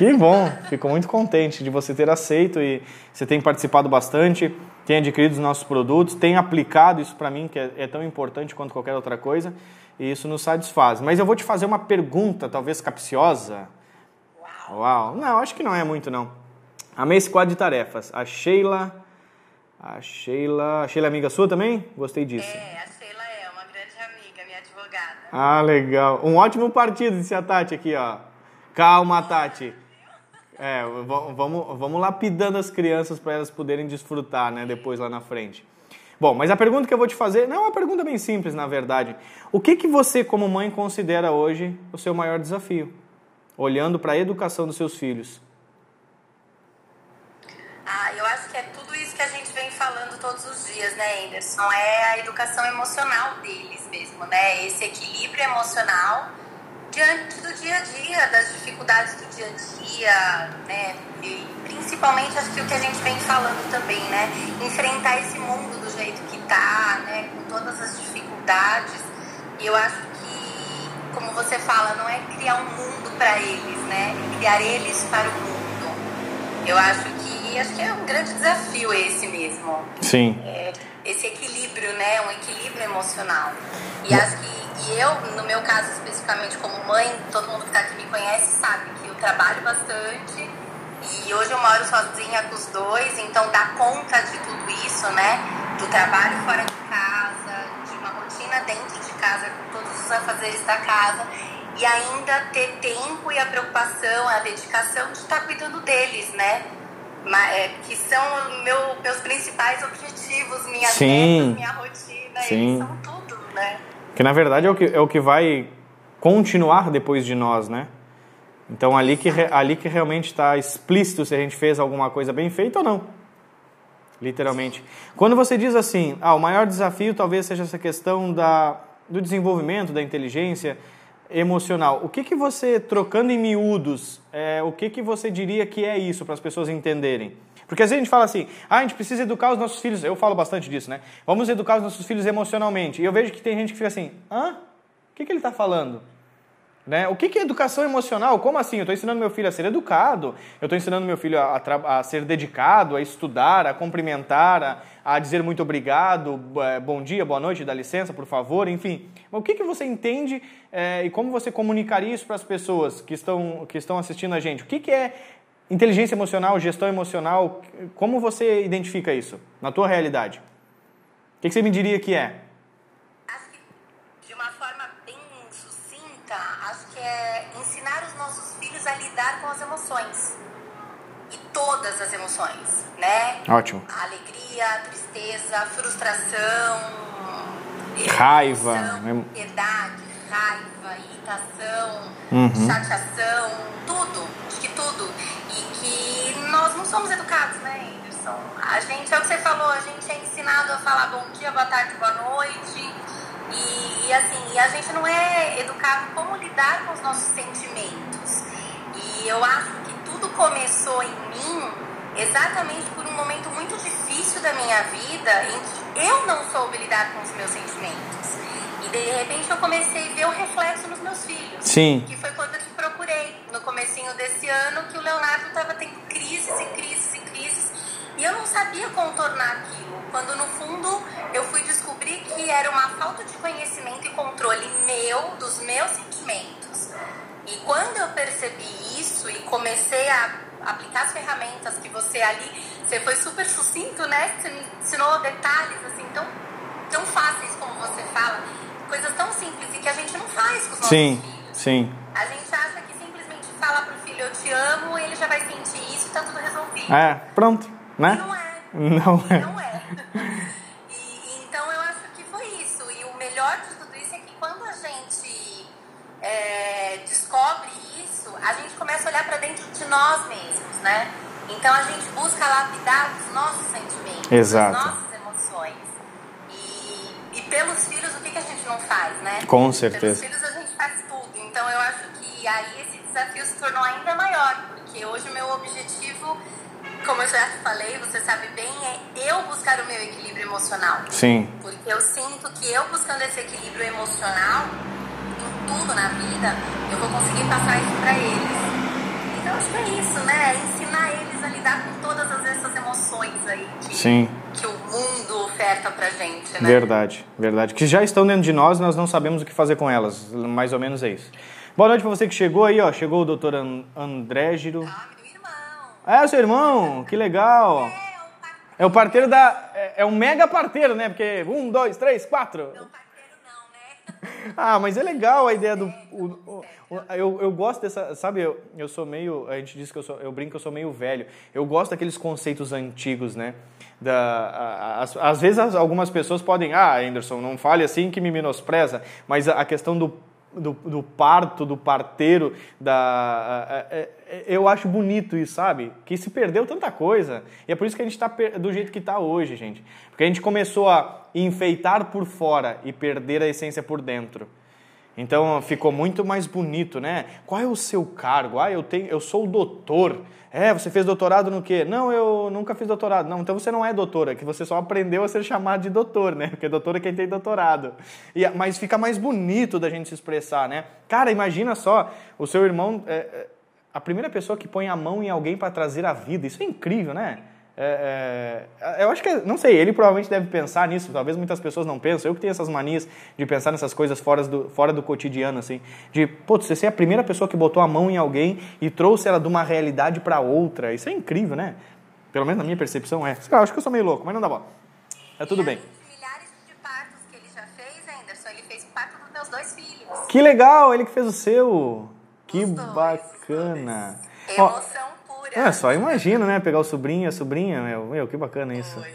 Que bom, fico muito contente de você ter aceito e você tem participado bastante, tem adquirido os nossos produtos, tem aplicado isso para mim, que é, é, tão importante quanto qualquer outra coisa, e isso nos satisfaz. Mas eu vou te fazer uma pergunta, talvez capciosa. Uau! Uau. Não, acho que não é muito, não. Amei esse quadro de tarefas. A Sheila. A Sheila. A Sheila é amiga sua também? Gostei disso. É, a Sheila é uma grande amiga, minha advogada. Ah, legal. Um ótimo partido, disse a Tati aqui, ó. Calma, Tati. É, vamos, vamos lapidando as crianças para elas poderem desfrutar, né, depois lá na frente. Bom, mas a pergunta que eu vou te fazer não é uma pergunta bem simples, na verdade. O que, que você, como mãe, considera hoje o seu maior desafio? Olhando para a educação dos seus filhos. Ah, eu acho que é tudo isso que a gente vem falando todos os dias, né, Anderson? É a educação emocional deles mesmo, né? Esse equilíbrio emocional diante do dia a dia, das dificuldades do dia a dia, né? E principalmente acho que o que a gente vem falando também, né? Enfrentar esse mundo do jeito que tá, né? Com todas as dificuldades. E eu acho que, como você fala, não é criar um mundo para eles, né? É criar eles para o mundo. Eu acho que acho que é um grande desafio esse mesmo. Sim. É, esse equilíbrio, né? Um equilíbrio emocional. E acho que e eu, no meu caso especificamente como mãe, todo mundo que está aqui me conhece sabe que eu trabalho bastante e hoje eu moro sozinha com os dois, então dá conta de tudo isso, né? Do trabalho fora de casa, de uma rotina dentro de casa, com todos os afazeres da casa e ainda ter tempo e a preocupação, a dedicação de estar cuidando deles, né? É, que são meu, meus principais objetivos, minhas Sim. metas, minha rotina, Sim. eles são tudo, né? Que na verdade é o que, é o que vai continuar depois de nós, né? Então ali que, ali que realmente está explícito se a gente fez alguma coisa bem feita ou não. Literalmente. Quando você diz assim, ah, o maior desafio talvez seja essa questão da, do desenvolvimento da inteligência emocional. O que, que você, trocando em miúdos, é, o que, que você diria que é isso para as pessoas entenderem? Porque às vezes a gente fala assim, ah, a gente precisa educar os nossos filhos, eu falo bastante disso, né? Vamos educar os nossos filhos emocionalmente. E eu vejo que tem gente que fica assim, hã? O que, que ele está falando? Né? O que, que é educação emocional? Como assim? Eu estou ensinando meu filho a ser educado, eu estou ensinando meu filho a, a, a, ser dedicado, a estudar, a cumprimentar, a, a dizer muito obrigado, é, bom dia, boa noite, dá licença, por favor, enfim. Mas o que, que você entende é, e como você comunicaria isso para as pessoas que estão, que estão assistindo a gente? O que, que é inteligência emocional, gestão emocional? Como você identifica isso na tua realidade? O que, que você me diria que é? Lidar com as emoções. E todas as emoções, né? Ótimo. A alegria, a tristeza, a frustração, raiva, ansiedade, raiva, irritação, uhum. chateação, tudo, acho que tudo. E que nós não somos educados, né, Anderson? A gente, é o que você falou, a gente é ensinado a falar bom dia, boa tarde, boa noite. E, e assim, a gente não é educado como lidar com os nossos sentimentos. E eu acho que tudo começou em mim exatamente por um momento muito difícil da minha vida em que eu não soube lidar com os meus sentimentos. E de repente eu comecei a ver o reflexo nos meus filhos. Sim. Que foi quando eu te procurei, no comecinho desse ano, que o Leonardo estava tendo crises e crises e crises. E eu não sabia contornar aquilo. Quando no fundo eu fui descobrir que era uma falta de conhecimento e controle meu, dos meus sentimentos. E quando eu percebi isso e comecei a aplicar as ferramentas que você ali, você foi super sucinto, né? Você me ensinou detalhes assim tão, tão fáceis como você fala, coisas tão simples e que a gente não faz com os nossos sim, filhos. Sim. A gente acha que simplesmente fala pro filho eu te amo, ele já vai sentir isso e tá tudo resolvido. É, pronto, né? E não é. Não é. Não é. Então a gente busca lapidar os nossos sentimentos, Exato. as nossas emoções. E, e pelos filhos, o que, que a gente não faz, né? Com certeza. Pelos filhos a gente faz tudo. Então eu acho que aí esse desafio se tornou ainda maior, porque hoje o meu objetivo como eu já falei, você sabe bem, é eu buscar o meu equilíbrio emocional. Sim. Porque eu sinto que eu buscando esse equilíbrio emocional em tudo na vida, eu vou conseguir passar isso para eles. Então acho que é isso, né? Ensinar eles a lidar com todas essas emoções aí que, Sim. que o mundo oferta pra gente, né? Verdade, verdade. Que já estão dentro de nós e nós não sabemos o que fazer com elas. Mais ou menos é isso. Boa noite pra você que chegou aí, ó. Chegou o doutor And André Giro. Ah, meu irmão. É, seu irmão, que legal. É, o par- É o parteiro da. É, é um mega parteiro, né? Porque um, dois, três, quatro. não, né? Ah, mas é legal a ideia do. o- o- o- eu, eu gosto dessa. Sabe, eu, eu sou meio. A gente diz que eu, sou, eu brinco que eu sou meio velho. Eu gosto daqueles conceitos antigos, né? Da, às, vezes as- algumas pessoas podem. Ah, Anderson, não fale assim que me menospreza. Mas a, a questão do, do, do parto, do parteiro, da. é- é- eu acho bonito isso, sabe? Que se perdeu tanta coisa. E é por isso que a gente está do jeito que está hoje, gente. Porque a gente começou a enfeitar por fora e perder a essência por dentro. Então ficou muito mais bonito, né? Qual é o seu cargo? Ah, eu tenho, eu sou doutor. É, você fez doutorado no quê? Não, eu nunca fiz doutorado. Não, então você não é doutora, que você só aprendeu a ser chamado de doutor, né? Porque doutor é quem tem doutorado. E, mas fica mais bonito da gente se expressar, né? Cara, imagina só, o seu irmão, é, é, a primeira pessoa que põe a mão em alguém para trazer a vida. Isso é incrível, né? É, é, eu acho que, não sei, ele provavelmente deve pensar nisso, talvez muitas pessoas não pensam. Eu que tenho essas manias de pensar nessas coisas fora do, fora do cotidiano, assim. De, putz, você ser a primeira pessoa que botou a mão em alguém e trouxe ela de uma realidade para outra. Isso é incrível, né? Pelo menos na minha percepção é. Eu acho que eu sou meio louco, mas não dá bola. É tudo bem. que ele já fez, Anderson, ele fez parto dos meus dois filhos. Que legal, ele que fez o seu. Que bacana. Emoção. É, só imagina, né? Pegar o sobrinho, a sobrinha, meu, meu que bacana isso. Foi,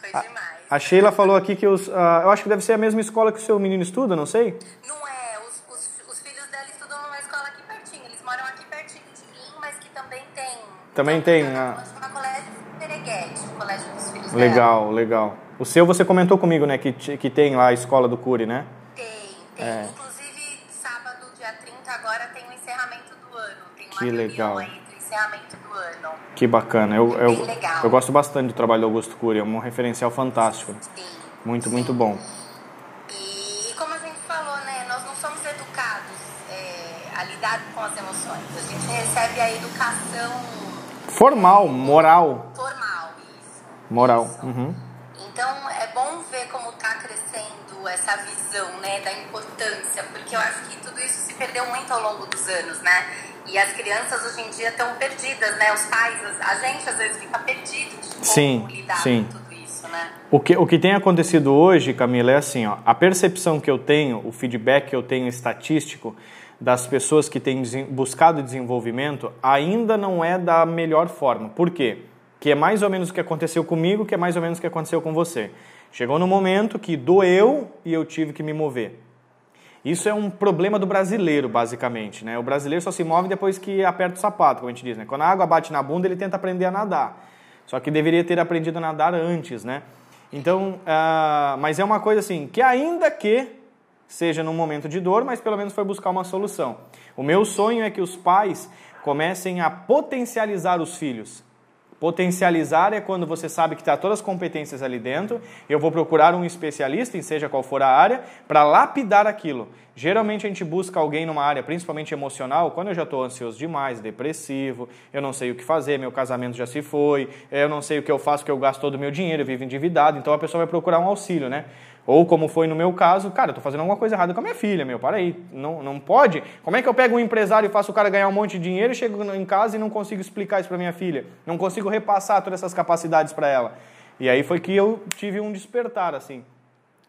foi demais. A Sheila falou aqui que os. ah, eu acho que deve ser a mesma escola que o seu menino estuda, não sei? Não é, os, os, os filhos dela estudam numa escola aqui pertinho. Eles moram aqui pertinho de mim, mas que também tem. Também então, tem, tá ah. Chama Colégio Pereguete, o colégio dos filhos dela. Legal, legal. O seu você comentou comigo, né? Que, que tem lá a escola do Cury, né? Tem, tem. É. Inclusive, sábado, dia 30, agora tem o encerramento do ano. Tem uma Que legal. aí encerramento do ano. Que bacana. Eu, eu, Bem legal. eu gosto bastante do trabalho do Augusto Cury, é um referencial fantástico. Sim. Muito, muito bom. E, e como a gente falou, né, nós não somos educados é, a lidar com as emoções. A gente recebe a educação Formal, moral. formal, isso. Moral. Isso. Uhum. Então é bom ver como está crescendo essa visão, né, da importância, porque eu acho que tudo isso se perdeu muito ao longo dos anos, né? E as crianças hoje em dia estão perdidas, né? Os pais, a gente às vezes fica perdido de como Sim, lidar sim. com tudo isso, né? O que, o que tem acontecido hoje, Camila, é assim, ó, a percepção que eu tenho, o feedback que eu tenho estatístico das pessoas que têm buscado desenvolvimento ainda não é da melhor forma. Por quê? Que é mais ou menos o que aconteceu comigo, que é mais ou menos o que aconteceu com você. Chegou no momento que doeu e eu tive que me mover. Isso é um problema do brasileiro, basicamente. Né? O brasileiro só se move depois que aperta o sapato, como a gente diz. Né? Quando a água bate na bunda, ele tenta aprender a nadar. Só que deveria ter aprendido a nadar antes, né? Então, ah, mas é uma coisa assim, que ainda que seja num momento de dor, mas pelo menos foi buscar uma solução. O meu sonho é que os pais comecem a potencializar os filhos. Potencializar é quando você sabe que está todas as competências ali dentro. Eu vou procurar um especialista, em seja qual for a área, para lapidar aquilo. Geralmente a gente busca alguém numa área, principalmente emocional, quando eu já estou ansioso demais, depressivo, eu não sei o que fazer, meu casamento já se foi, eu não sei o que eu faço, que eu gasto todo o meu dinheiro, eu vivo endividado. Então a pessoa vai procurar um auxílio, né? Ou como foi no meu caso, cara, eu tô fazendo alguma coisa errada com a minha filha, meu, para aí. Não, não pode? Como é que eu pego um empresário e faço o cara ganhar um monte de dinheiro e chego em casa e não consigo explicar isso para minha filha? Não consigo repassar todas essas capacidades para ela. E aí foi que eu tive um despertar, assim.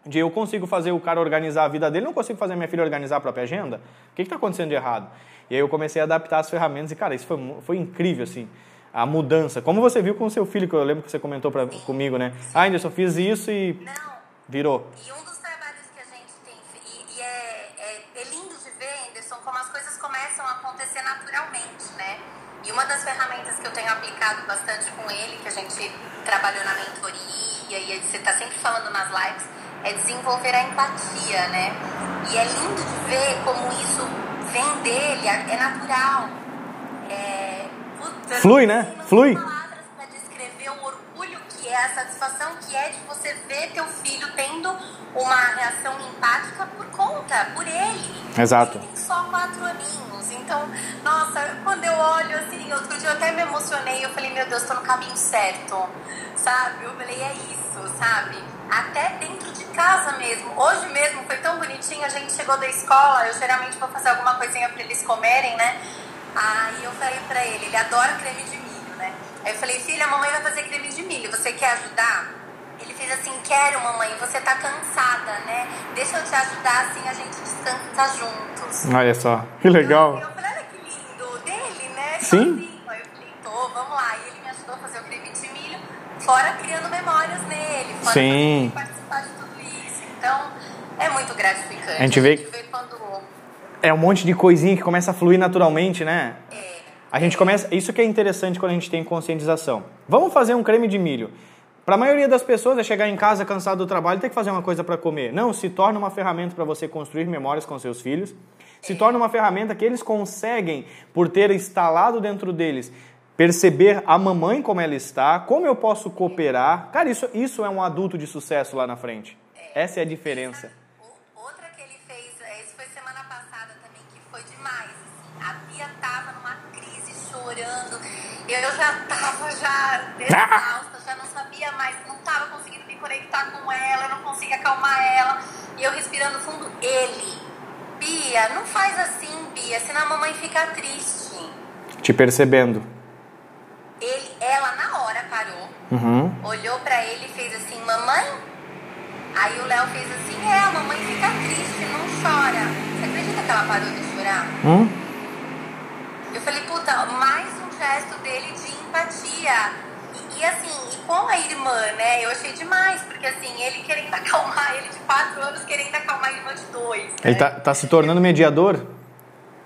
De eu consigo fazer o cara organizar a vida dele, não consigo fazer minha filha organizar a própria agenda? O que está acontecendo de errado? E aí eu comecei a adaptar as ferramentas e, cara, isso foi, foi incrível, assim. A mudança. Como você viu com o seu filho, que eu lembro que você comentou pra, comigo, né? Ah, Anderson, fiz isso e Não, virou. E um dos trabalhos que a gente tem, e, e é, é, é lindo de ver, Anderson, como as coisas começam a acontecer naturalmente, né? E uma das ferramentas que eu tenho aplicado bastante com ele, que a gente trabalhou na mentoria, e você está sempre falando nas lives, é desenvolver a empatia, né? E é lindo de ver como isso vem dele, é é natural. É, puta, Flui, né? Flui. palavras que é, a satisfação que é de você ver teu filho tendo uma reação empática por conta, por ele. Exato. Ele tem só quatro aninhos, Então, nossa, quando eu olho assim, outro dia eu até me emocionei, eu falei, meu Deus, tô no caminho certo, sabe? Eu falei, é isso, sabe? Até dentro de casa mesmo. Hoje mesmo foi tão bonitinho, a gente chegou da escola, eu geralmente vou fazer alguma coisinha pra eles comerem, né? Aí eu falei pra ele, ele adora creme de? Aí eu falei, filha, a mamãe vai fazer creme de milho, você quer ajudar? Ele fez assim, quero mamãe, você tá cansada, né? Deixa eu te ajudar, assim a gente descansa juntos. Olha só, que legal. Eu, eu falei, olha que lindo dele, né? Sim. Sozinho. Aí eu falei, tô, vamos lá. E ele me ajudou a fazer o creme de milho, fora criando memórias nele, fora Sim. participar de tudo isso. Então, é muito gratificante. A gente vê- vê quando... É um monte de coisinha que começa a fluir naturalmente, né? É, A gente começa. Isso que é interessante quando a gente tem conscientização. Vamos fazer um creme de milho. Para a maioria das pessoas é chegar em casa cansado do trabalho e ter que fazer uma coisa para comer. Não, se torna uma ferramenta para você construir memórias com seus filhos. Se torna uma ferramenta que eles conseguem, por ter instalado dentro deles, perceber a mamãe como ela está, como eu posso cooperar. Cara, isso, isso é um adulto de sucesso lá na frente. Essa é a diferença. Eu já tava já exausta, já não sabia mais, não tava conseguindo me conectar com ela, eu não conseguia acalmar ela. E eu respirando fundo, ele. Bia, não faz assim, Bia, senão a mamãe fica triste. Te percebendo. Ele, ela na hora parou, Uhum. olhou pra ele e fez assim, mamãe? Aí o Léo fez assim, é, a mamãe fica triste, não chora. Você acredita que ela parou de chorar? Hum? E, e assim, e com a irmã, né? Eu achei demais, porque assim, ele querendo acalmar, ele de 4 anos querendo acalmar a irmã de 2. Ele tá, tá se tornando mediador?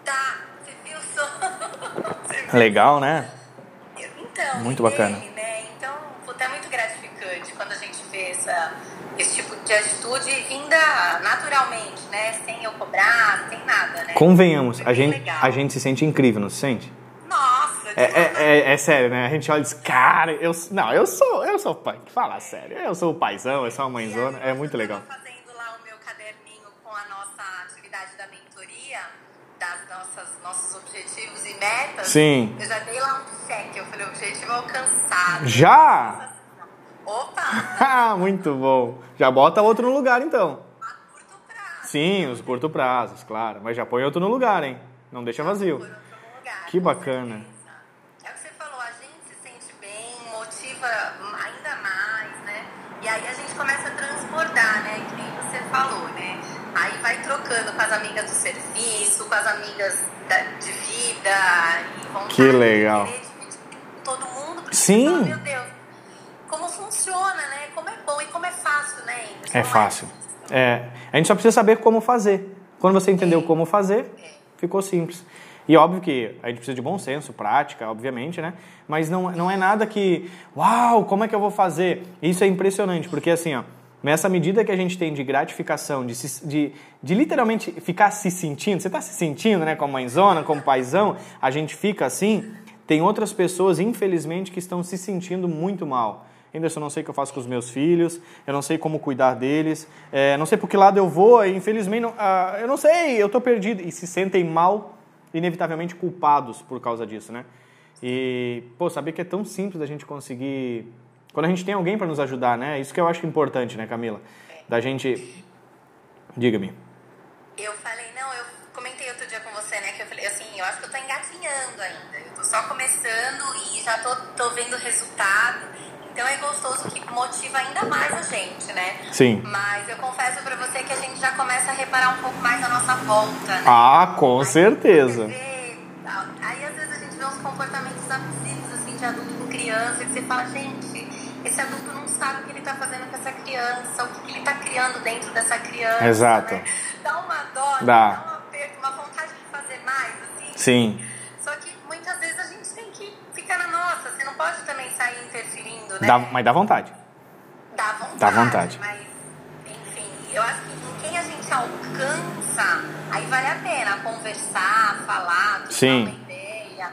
Tá, você viu só? Você viu? Legal, né? Então, Muito bacana. dele, né? Então, é muito gratificante quando a gente vê essa, esse tipo de atitude vinda naturalmente, né? Sem eu cobrar, sem nada, né? Convenhamos, É a gente, legal. a gente se sente incrível, não se sente? É, é, é, é sério, né? A gente olha e diz, cara, eu, não, eu sou, eu sou pai. Fala sério, eu sou o paizão, eu sou a mãezona, é muito legal. Fazendo lá o meu caderninho com a nossa atividade da mentoria, das nossas, nossos objetivos e metas. Sim. Eu já dei lá um check, eu falei, objetivo alcançado. Já? Opa! muito bom. Já bota outro no lugar, então. A curto prazo. Sim, os curto prazos, claro. Mas já põe outro no lugar, hein? Não deixa vazio. Que bacana. Ainda mais, né? E aí a gente começa a transbordar, né? Que nem você falou, né? Aí vai trocando com as amigas do serviço, com as amigas da- de vida e vontade Que legal. de com todo mundo. Sim. você fala, meu Deus, como funciona, né? Como é bom e como é fácil, né? É Não fácil. É, a gente só precisa saber como fazer. Quando você entendeu como fazer, ficou simples. E óbvio que a gente precisa de bom senso, prática, obviamente, né? Mas não, não é nada que, uau, como é que eu vou fazer? Isso é impressionante, porque assim, ó, nessa medida que a gente tem de gratificação, de, se- de, de literalmente ficar se sentindo, você está se sentindo, né, como mãezona, como paizão, a gente fica assim, tem outras pessoas, infelizmente, que estão se sentindo muito mal. Anderson, eu não sei o que eu faço com os meus filhos, eu não sei como cuidar deles, é, não sei por que lado eu vou, infelizmente, não- ah, eu não sei, eu estou perdido. E se sentem mal, inevitavelmente culpados por causa disso, né? E, pô, saber que é tão simples da gente conseguir. Quando a gente tem alguém para nos ajudar, né? Isso que eu acho importante, né, Camila? Da gente. Diga-me. Eu falei, não, eu comentei outro dia com você, né? Que eu falei assim, eu acho que eu tô engatinhando ainda. Eu tô só começando e já tô, tô vendo resultado. Então é gostoso que motiva ainda mais a gente, né? Sim. Mas eu confesso pra você que a gente já começa a reparar um pouco mais a nossa volta, né? Ah, com Aí certeza. vê- aí às vezes a gente vê uns comportamentos abusivos assim de adulto com criança e você fala, gente, esse adulto não sabe o que ele tá fazendo com essa criança, o que, que ele tá criando dentro dessa criança. Exato. né? Dá uma dó, Dá. dá um aperto, uma vontade de fazer mais, assim. Sim. Só que muitas vezes pode também sair interferindo, né? Dá, mas dá vontade. Dá vontade. Dá vontade. Mas, enfim, eu acho que em quem a gente alcança, aí vale a pena conversar, falar, Sim. uma ideia,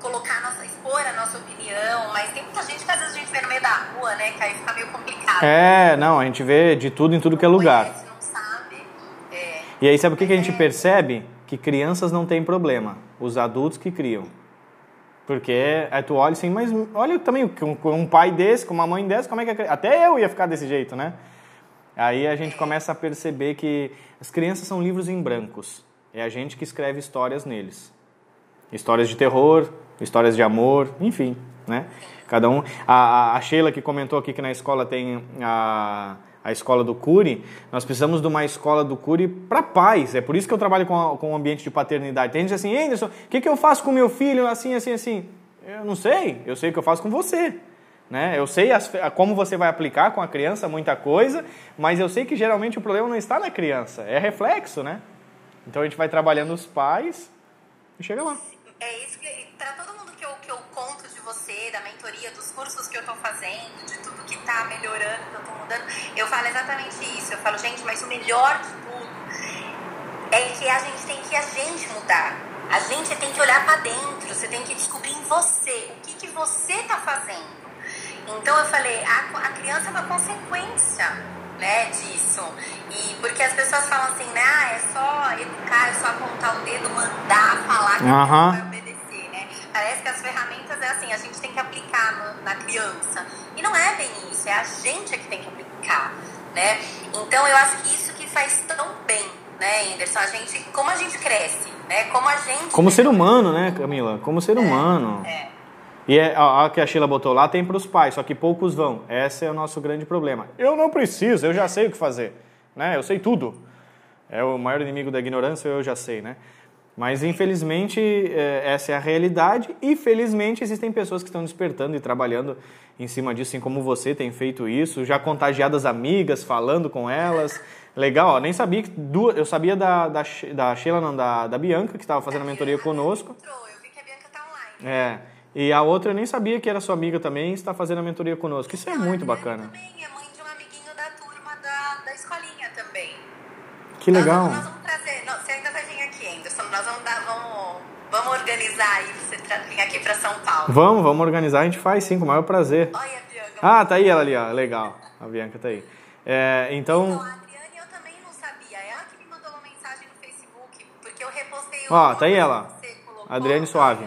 colocar a nossa, expor a nossa opinião. Mas tem muita gente que às vezes a gente vê no meio da rua, né? Que aí fica meio complicado. É, não, a gente vê de tudo em tudo que é Não lugar. Conhece, não sabe. É. E aí, sabe o que, que a gente percebe? que crianças não têm problema, os adultos que criam. Porque é, tu olha assim, mas olha também com, um pai desse, com uma mãe dessa, como é que é, até eu ia ficar desse jeito, né? Aí a gente começa a perceber que as crianças são livros em brancos. É a gente que escreve histórias neles. Histórias de terror, histórias de amor, enfim, né? Cada um. A, a Sheila que comentou aqui que na escola tem a, a escola do Cury, nós precisamos de uma escola do Cury para pais. É por isso que eu trabalho com, a, com o ambiente de paternidade. Tem gente assim, Anderson, o que, que eu faço com meu filho assim, assim, assim? Eu não sei, eu sei o que eu faço com você. Né? Eu sei as, como você vai aplicar com a criança muita coisa, mas eu sei que geralmente o problema não está na criança, é reflexo, né? Então a gente vai trabalhando os pais e chega lá. É isso que, para todo mundo que eu, que eu conto de você, da mentoria, dos cursos que eu estou fazendo, de tudo está melhorando, que eu estou mudando, eu falo exatamente isso. Eu falo, gente, mas o melhor de tudo é que a gente tem que a gente mudar. A gente tem que olhar para dentro, você tem que descobrir em você o que, que você está fazendo. Então eu falei, a, a criança é uma consequência né, disso. E porque as pessoas falam assim, né, ah, é só educar, é só apontar o dedo, mandar, falar que uhum. vai obedecer, né? Parece que as ferramentas é assim, a gente tem que aplicar no, na criança. E não é bem isso, é a gente é que tem que aplicar, né? Então eu acho que isso que faz tão bem, né, Anderson? A gente, como a gente cresce, né? Como a gente. Como ser humano, né, Camila? Como ser é, humano. É. E é, a, a que a Sheila botou lá tem para os pais, só que poucos vão. Esse é o nosso grande problema. Eu não preciso, eu já sei o que fazer. Né? Eu sei tudo. É o maior inimigo da ignorância, eu já sei, né? Mas infelizmente é, essa é a realidade e felizmente existem pessoas que estão despertando e trabalhando em cima disso, assim como você tem feito isso, já contagiadas amigas, falando com elas. Legal, ó, nem sabia que duas, eu sabia da, da, da Sheila, não, da, da Bianca, que estava fazendo a mentoria conosco. Eu vi que a Bianca tá online. É. E a outra eu nem sabia que era sua amiga também e está fazendo a mentoria conosco. Isso é muito bacana. Também é mãe de um amiguinho da turma da, da escolinha também. Que legal. Nós, nós vamos trazer, não, você ainda vai vir aqui, Anderson. Nós vamos dar, vamos, organizar aí você vir aqui para São Paulo. Vamos, vamos organizar, a gente faz sim, com o maior prazer. Olha a Bianca. Ah, tá aí ela ali, ó. Legal. A Bianca tá aí. É, então. Então, a Adriane eu também não sabia. É ela que me mandou uma mensagem no Facebook, porque eu repostei o. Ó, tá aí ela. Adriane Suave.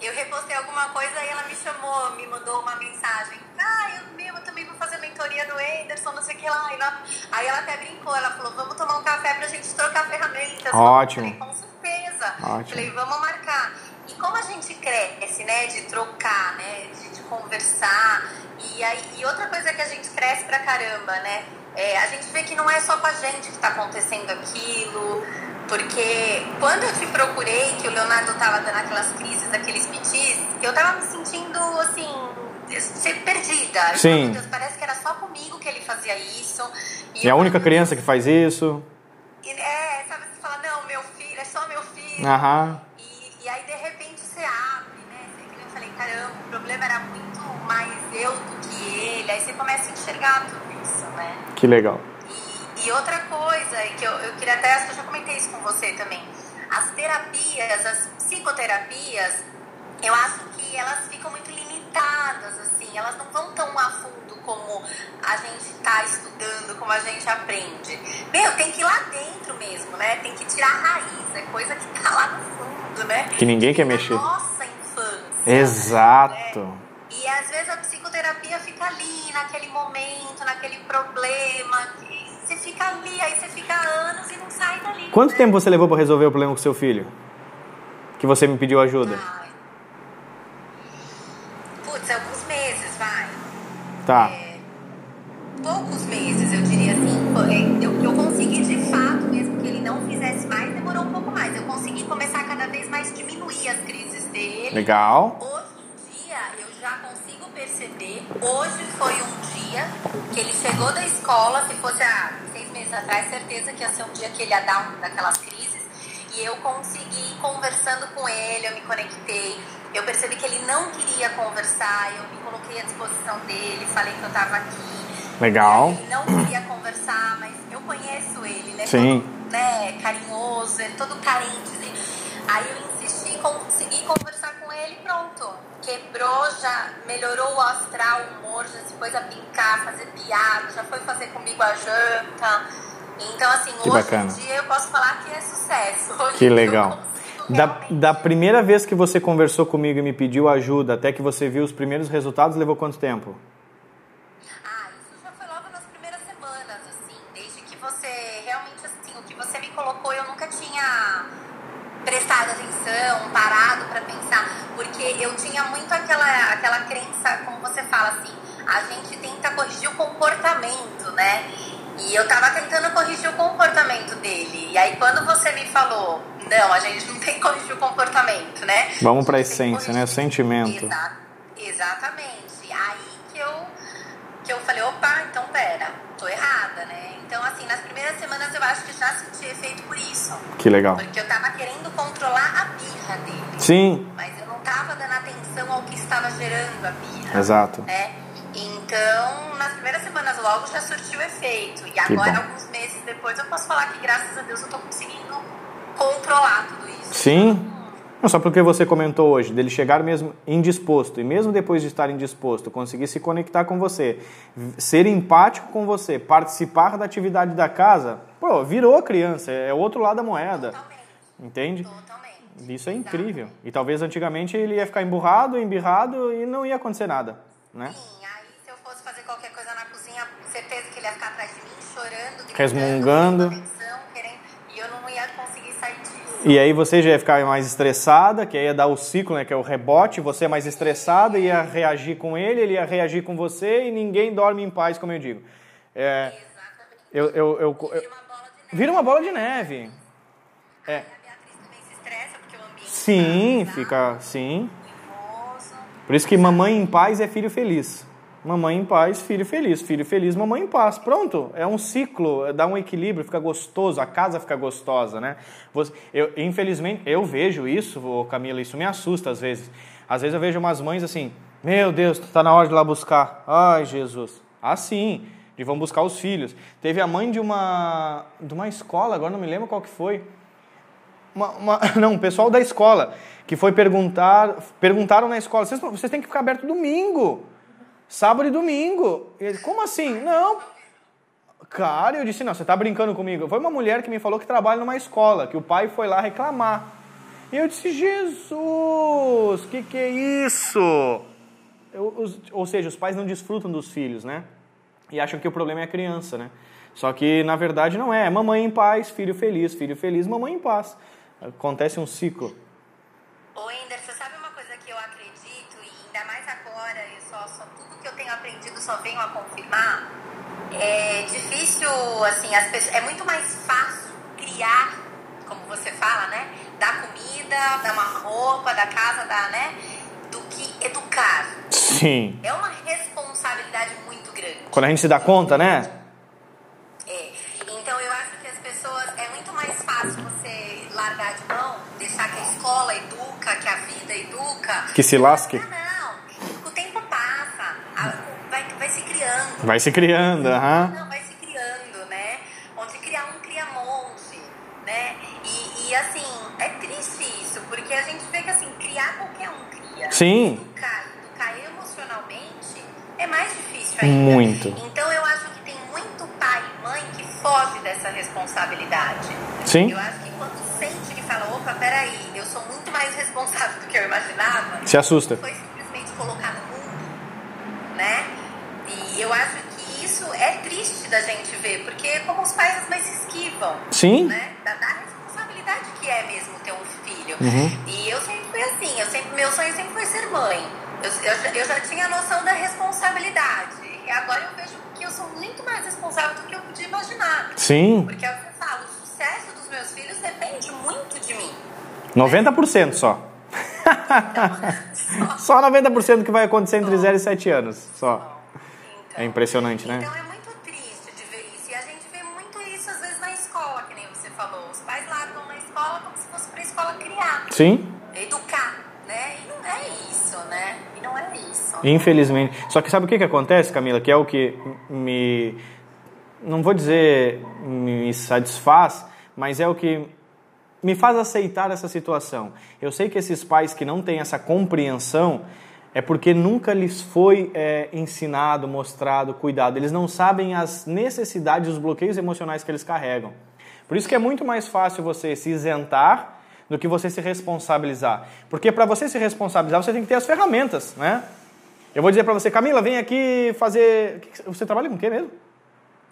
Eu repostei alguma coisa e ela me chamou, me mandou uma mensagem. Ah, eu mesmo também vou fazer mentoria do Anderson, não sei o que lá. Ela, aí ela até brincou, ela falou, vamos tomar um café pra gente trocar ferramentas. Ótimo. Eu falei, com certeza. Ótimo. Falei, vamos marcar. E como a gente cresce, né, de trocar, né, de, de conversar. E, aí, e outra coisa que a gente cresce pra caramba, né, é, a gente vê que não é só com a gente que tá acontecendo aquilo porque quando eu te procurei, que o Leonardo tava dando aquelas crises, aqueles pitis, eu tava me sentindo assim, ser perdida. Sim. Deus, parece que era só comigo que ele fazia isso. E, é a única criança que faz isso. É, Aham. E, e aí de repente você abre, né? Você, eu falei, caramba, o problema era muito mais eu do que ele. Aí você começa a enxergar tudo isso, né? Que legal. E outra coisa, que eu, eu queria até, acho que eu já comentei isso com você também, as terapias, as psicoterapias, eu acho que elas ficam muito limitadas, assim, elas não vão tão a fundo como a gente está estudando, como a gente aprende. Meu, tem que ir lá dentro mesmo, né? Tem que tirar a raiz, é coisa que está lá no fundo, né? Que ninguém quer mexer. Nossa infância. Exato. Né? E às vezes a psicoterapia fica ali, naquele momento, naquele problema, você fica ali, aí você fica anos e não sai dali. Quanto né? tempo você levou para resolver o problema com seu filho? Que você me pediu ajuda? Ai. Putz, alguns meses, vai. Tá. É, poucos meses, eu diria assim. É, eu, eu consegui de fato, mesmo que ele não fizesse mais, demorou um pouco mais. Eu consegui começar a cada vez mais diminuir as crises dele. Legal. Hoje em dia, eu já consigo perceber. Hoje foi um dia que ele chegou da escola, se fosse há seis meses atrás, certeza que ia ser um dia que ele ia dar um daquelas crises. E eu consegui, conversando com ele, eu me conectei. Eu percebi que ele não queria conversar, eu me coloquei à disposição dele, falei que eu estava aqui. Legal. Ele não queria conversar, mas eu conheço ele, né? Sim. Todo, né, carinhoso, ele todo carente. Aí eu insisti, consegui conversar com ele pronto. Quebrou, já melhorou o astral, o humor, já se pôs a brincar, fazer piada, já foi fazer comigo a janta. Então, assim, Que hoje bacana. em dia eu posso falar que é sucesso. Hoje Que legal. Da, da primeira vez que você conversou comigo e me pediu ajuda até que você viu os primeiros resultados, levou quanto tempo? Ah, isso já foi logo nas primeiras semanas, assim. Desde que você realmente, assim, o que você me colocou, eu nunca tinha prestado atenção, parado pra pensar, porque eu tinha muito aquela, aquela crença, como você fala assim, a gente tenta corrigir o comportamento, né? E eu tava tentando corrigir o comportamento dele. E aí quando você me falou, não, a gente não tem que corrigir o comportamento, né? Vamos pra A essência, né? O sentimento. Exa- exatamente. Aí que eu que eu falei, opa, então pera, tô errada, né? Então, assim, nas primeiras semanas eu acho que já senti efeito por isso. Que legal. Porque eu tava querendo controlar a birra dele. Sim, Mas eu não tava dando atenção ao que estava gerando a birra. exato. Né? Então, nas primeiras semanas logo já surtiu efeito. E Que agora, bom. alguns meses depois, eu posso falar que graças a Deus eu tô conseguindo controlar tudo isso. Sim. Não, só porque você comentou hoje, dele chegar mesmo indisposto, e mesmo depois de estar indisposto, conseguir se conectar com você, ser empático com você, participar da atividade da casa, pô, virou criança, é outro lado da moeda, Totalmente. entende? Totalmente. Isso é incrível. E talvez antigamente ele ia ficar emburrado, embirrado e não ia acontecer nada, né? Sim, aí se eu fosse fazer qualquer coisa na cozinha, certeza que ele ia ficar atrás de mim, chorando, gritando, Resmungando. querendo atenção, querendo, e eu não ia conseguir sair disso. E aí você já ia ficar mais estressada, que aí ia dar o ciclo, né, que é o rebote, você é mais estressada, ia reagir com ele, ele ia reagir com você e ninguém dorme em paz, como eu digo. É, Exatamente. eu, eu, eu, eu- Vira uma bola de neve. vira uma bola de neve. É. A Beatriz também se estressa, porque o ambiente Sim, tá fica, sim. Por isso que mamãe em paz é filho feliz. Mamãe em paz, filho feliz. Filho feliz, mamãe em paz. Pronto, é um ciclo, dá um equilíbrio, fica gostoso, a casa fica gostosa, né? Você- eu, infelizmente, eu vejo isso, Camila, isso me assusta às vezes. Às vezes eu vejo umas mães assim, meu Deus, tá na hora de ir lá buscar. Ai, Jesus. Assim, de vão buscar os filhos. Teve a mãe de uma, de uma escola, agora não me lembro qual que foi, uma, uma- não, o pessoal da escola que foi perguntar, perguntaram na escola, vocês, vocês têm que ficar aberto domingo, sábado e domingo. E ele, como assim? Não. Cara, eu disse, não, você tá brincando comigo. Foi uma mulher que me falou que trabalha numa escola, que o pai foi lá reclamar. E eu disse, Jesus, que que é isso? Eu- os- ou seja, os pais não desfrutam dos filhos, né? E acham que o problema é a criança, né? Só que, na verdade, não é. É mamãe em paz, filho feliz, filho feliz, mamãe em paz. Acontece um ciclo. Ô, Ender, você sabe tenho aprendido só venho a confirmar. É difícil, assim, as pessoas, é muito mais fácil criar, como você fala, né? Dar comida, dar uma roupa, da casa, dar, né? Do que educar. Sim. É uma responsabilidade muito grande. Quando a gente se dá conta, né? É. Então eu acho que as pessoas. É muito mais fácil você largar de mão, deixar que a escola educa, que a vida educa. Que se lasque. Ah, não. O tempo passa. a- vai, vai se criando. Vai se criando, aham. Não, vai se criando, né? Onde cria um, cria monte, né? E, e assim, é triste isso, porque a gente vê que assim, criar qualquer um cria. Sim. Educar, educar emocionalmente é mais difícil ainda. Muito. Então eu acho que tem muito pai e mãe que foge dessa responsabilidade. Sim. Eu acho que quando sente que fala, opa, peraí, eu sou muito mais responsável do que eu imaginava, Se assusta. foi simplesmente colocar no mundo, né? E eu acho que isso é triste porque como os pais às vezes esquivam, Sim. né? Da, da responsabilidade que é mesmo ter um filho. Uhum. E eu sempre fui assim, eu sempre, meu sonho sempre foi ser mãe. Eu, eu, já- eu já tinha a noção da responsabilidade. E agora eu vejo que eu sou muito mais responsável do que eu podia imaginar. Sim. Porque é o que eu falo, o sucesso dos meus filhos depende muito de mim. 90% só. Só 90% que vai acontecer entre 0 e 7 anos. Só. Então, É impressionante, né? Então é Sim. educar, né? E não é isso, né? E não é isso. Infelizmente. Só que sabe o que, que acontece, Camila? Que é o que me. Não vou dizer me satisfaz, mas é o que me faz aceitar essa situação. Eu sei que esses pais que não têm essa compreensão é porque nunca lhes foi é, ensinado, mostrado, cuidado. Eles não sabem as necessidades, os bloqueios emocionais que eles carregam. Por isso que é muito mais fácil você se isentar do que você se responsabilizar. Porque para você se responsabilizar, você tem que ter as ferramentas, né? Eu vou dizer para você, Camila, vem aqui fazer... Você trabalha com o quê mesmo?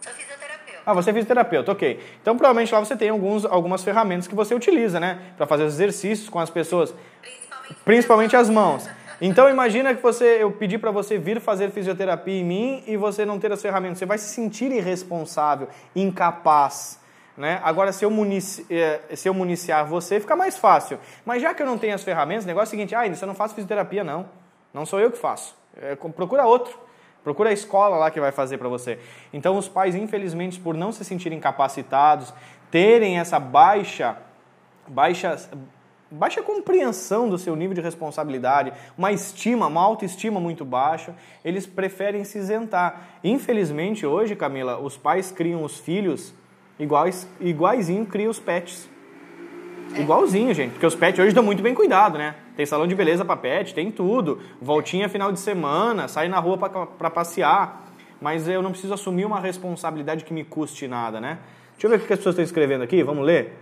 Sou fisioterapeuta. Ah, você é fisioterapeuta, ok. Então, provavelmente lá você tem alguns, algumas ferramentas que você utiliza, né? Para fazer os exercícios com as pessoas. Principalmente, Principalmente as mãos. Então imagina que você, eu pedi para você vir fazer fisioterapia em mim e você não ter as ferramentas. Você vai se sentir irresponsável, incapaz. Né? Agora, se eu, munici, eh, se eu municiar você, fica mais fácil. Mas já que eu não tenho as ferramentas, o negócio é o seguinte, ah, você não faz fisioterapia, não. Não sou eu que faço. É, procura outro. Procura a escola lá que vai fazer para você. Então, os pais, infelizmente, por não se sentirem capacitados, terem essa baixa, baixa, baixa compreensão do seu nível de responsabilidade, uma estima, uma autoestima muito baixa, eles preferem se isentar. Infelizmente, hoje, Camila, os pais criam os filhos iguais, iguaizinho criam os pets. Igualzinho, gente. Porque os pets hoje dão muito bem cuidado, né? Tem salão de beleza para pet, tem tudo. Voltinha final de semana, sair na rua para passear. Mas eu não preciso assumir uma responsabilidade que me custe nada, né? Deixa eu ver o que as pessoas estão escrevendo aqui, vamos ler?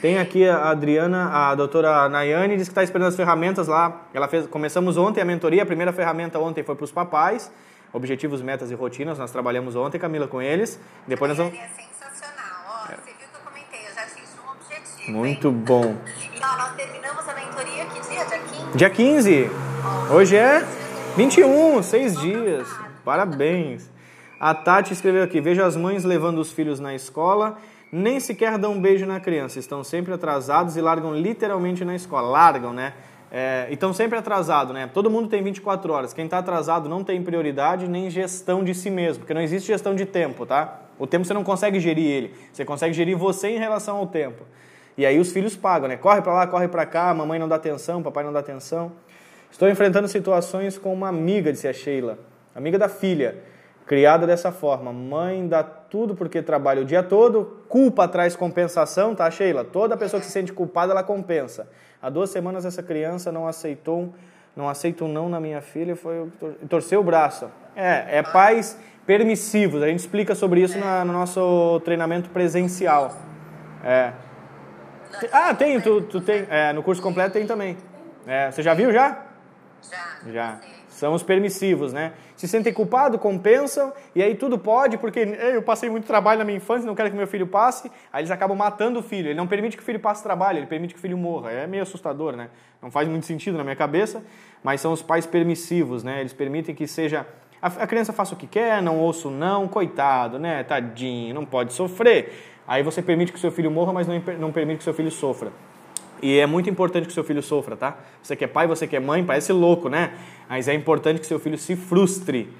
Tem aqui a Adriana, a doutora Nayane, diz que está esperando as ferramentas lá. Ela fez, começamos ontem a mentoria, a primeira ferramenta ontem foi para os papais, objetivos, metas e rotinas. Nós trabalhamos ontem, Camila, com eles. Depois nós vamos. Muito bom. E ó, nós terminamos a mentoria que dia? Dia 15? Dia 15. Hoje é 21, seis dias. Parabéns. A Tati escreveu aqui: Vejo as mães levando os filhos na escola, nem sequer dão um beijo na criança. Estão sempre atrasados e largam literalmente na escola. Largam, né? É, e estão sempre atrasados, né? Todo mundo tem 24 horas. Quem está atrasado não tem prioridade nem gestão de si mesmo, porque não existe gestão de tempo, tá? O tempo você não consegue gerir ele. Você consegue gerir você em relação ao tempo. E aí os filhos pagam, né? Corre para lá, corre para cá, mamãe não dá atenção, papai não dá atenção. Estou enfrentando situações com uma amiga, disse a Sheila, amiga da filha, criada dessa forma. Mãe dá tudo porque trabalha o dia todo, culpa traz compensação, tá, Sheila? Toda pessoa que se sente culpada, ela compensa. Há duas semanas essa criança não aceitou, não aceita um não na minha filha foi torceu o braço. É, é pais permissivos. A gente explica sobre isso na, no nosso treinamento presencial. É. Ah, tem, tu, tu tem. É, no curso completo tem também. É, você já viu já? Já. Já. São os permissivos, né? Se sentem culpados, compensam, e aí tudo pode, porque eu passei muito trabalho na minha infância, não quero que meu filho passe, aí eles acabam matando o filho. Ele não permite que o filho passe trabalho, ele permite que o filho morra. É meio assustador, né? Não faz muito sentido na minha cabeça, mas são os pais permissivos, né? Eles permitem que seja. A criança faça o que quer, não ouça o não, coitado, né? Tadinho, não pode sofrer. Aí você permite que seu filho morra, mas não, não permite que seu filho sofra. E é muito importante que seu filho sofra, tá? Você que é pai, você que é mãe, parece louco, né? Mas é importante que seu filho se frustre.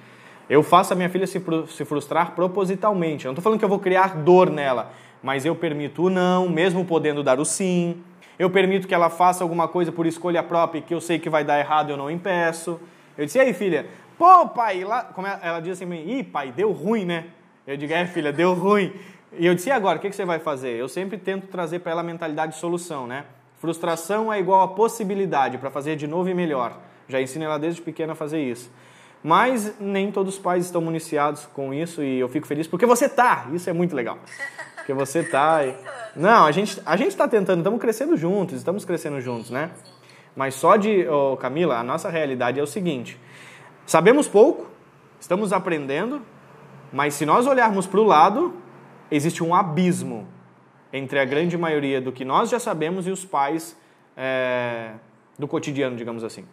Eu faço a minha filha se, se frustrar propositalmente. Eu não estou falando que eu vou criar dor nela, mas eu permito o não, mesmo podendo dar o sim. Eu permito que ela faça alguma coisa por escolha própria que eu sei que vai dar errado, eu não impeço. Eu disse, e aí, filha? Pô, pai, lá... Como ela diz assim, ih, pai, deu ruim, né? Eu digo, é, filha, deu ruim. E eu disse, e agora, o que você vai fazer? Eu sempre tento trazer para ela a mentalidade de solução, né? Frustração é igual a possibilidade para fazer de novo e melhor. Já ensino ela desde pequena a fazer isso. Mas nem todos os pais estão municiados com isso e eu fico feliz porque você tá. Isso é muito legal. Porque você tá. E... Não, a gente a gente está tentando, estamos crescendo juntos, estamos crescendo juntos, né? Mas só de, oh, Camila, a nossa realidade é o seguinte: sabemos pouco, estamos aprendendo, mas se nós olharmos para o lado, existe um abismo entre a grande maioria do que nós já sabemos e os pais é, do cotidiano, digamos assim.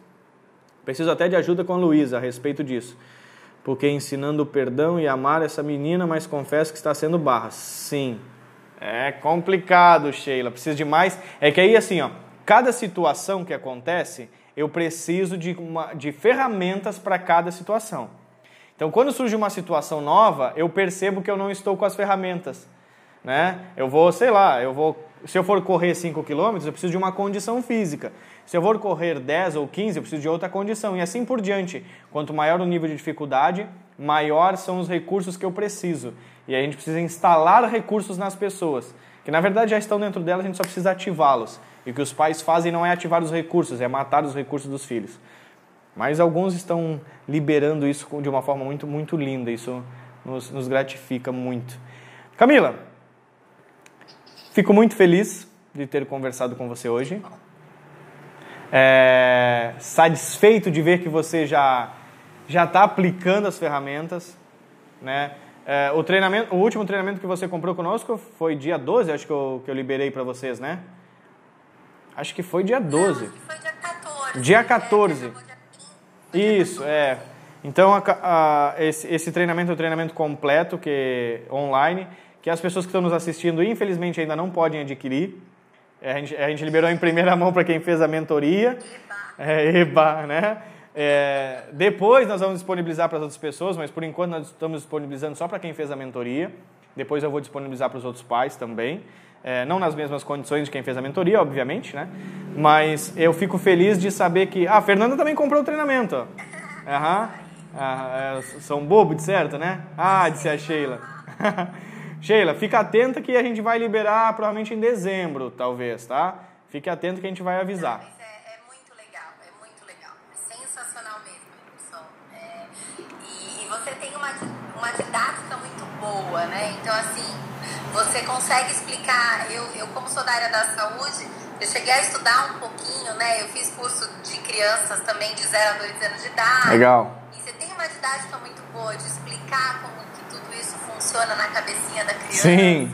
Preciso até de ajuda com a Luísa a respeito disso. Porque ensinando perdão e amar essa menina, mas confesso que está sendo barra. Sim. É complicado, Sheila. Preciso de mais. É que aí, assim, ó, cada situação que acontece, eu preciso de, uma, de ferramentas para cada situação. Então, quando surge uma situação nova, eu percebo que eu não estou com as ferramentas né? Eu vou, sei lá, eu vou, se eu for correr 5 km, eu preciso de uma condição física. Se eu for correr 10 ou 15, eu preciso de outra condição e assim por diante. Quanto maior o nível de dificuldade, maior são os recursos que eu preciso. E a gente precisa instalar recursos nas pessoas, que na verdade já estão dentro delas, a gente só precisa ativá-los. E o que os pais fazem não é ativar os recursos, é matar os recursos dos filhos. Mas alguns estão liberando isso de uma forma muito, muito linda. Isso nos, nos gratifica muito. Camila, fico muito feliz de ter conversado com você hoje. É, satisfeito de ver que você já já está aplicando as ferramentas, né? É, o treinamento, o último treinamento que você comprou conosco foi dia 12, acho que eu, que eu liberei para vocês, né? Acho que foi dia 12. Não, acho que foi dia 14. Dia 14. É, Isso, é. Então, a, a, esse, esse treinamento é um treinamento completo, que online, que as pessoas que estão nos assistindo, infelizmente, ainda não podem adquirir. É, a, gente, a gente liberou em primeira mão para quem fez a mentoria. Eba. É, eba, né? É, depois nós vamos disponibilizar para as outras pessoas, mas por enquanto nós estamos disponibilizando só para quem fez a mentoria. Depois eu vou disponibilizar para os outros pais também. É, não nas mesmas condições de quem fez a mentoria, obviamente, né? Mas eu fico feliz de saber que. Ah, a Fernanda também comprou o treinamento. Aham. Ah, é, são bobo, de certo, né? Ah, disse a Sheila. Sheila, fica atenta que a gente vai liberar provavelmente em dezembro, talvez, tá? Fique atento que a gente vai avisar. boa, né? Então, assim, você consegue explicar. Eu, eu como sou da área da saúde, eu cheguei a estudar um pouquinho, né? Eu fiz curso de crianças também de 0 a 2 anos de idade. Legal. E você tem uma didática muito boa de explicar como que tudo isso funciona na cabecinha da criança. Sim.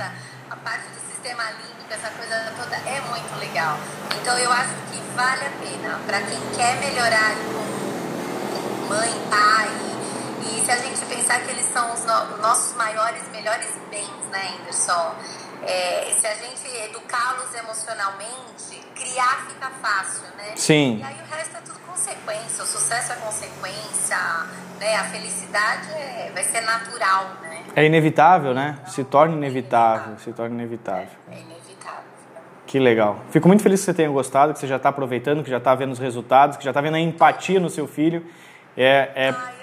A parte do sistema límbico, essa coisa toda é muito legal. Então eu acho que vale a pena para quem quer melhorar como mãe, pai, e se a gente pensar que eles são os no nossos maiores, melhores bens, né, Anderson? É, se a gente educá-los emocionalmente, criar fica fácil, né? Sim. E aí o resto é tudo consequência, o sucesso é consequência, né? A felicidade é, vai ser natural, né? É inevitável, né? Se torna inevitável, se torna inevitável. É, é inevitável. Que legal. Fico muito feliz que você tenha gostado, que você já está aproveitando, que já está vendo os resultados, que já está vendo a empatia no seu filho. É, é, Ai,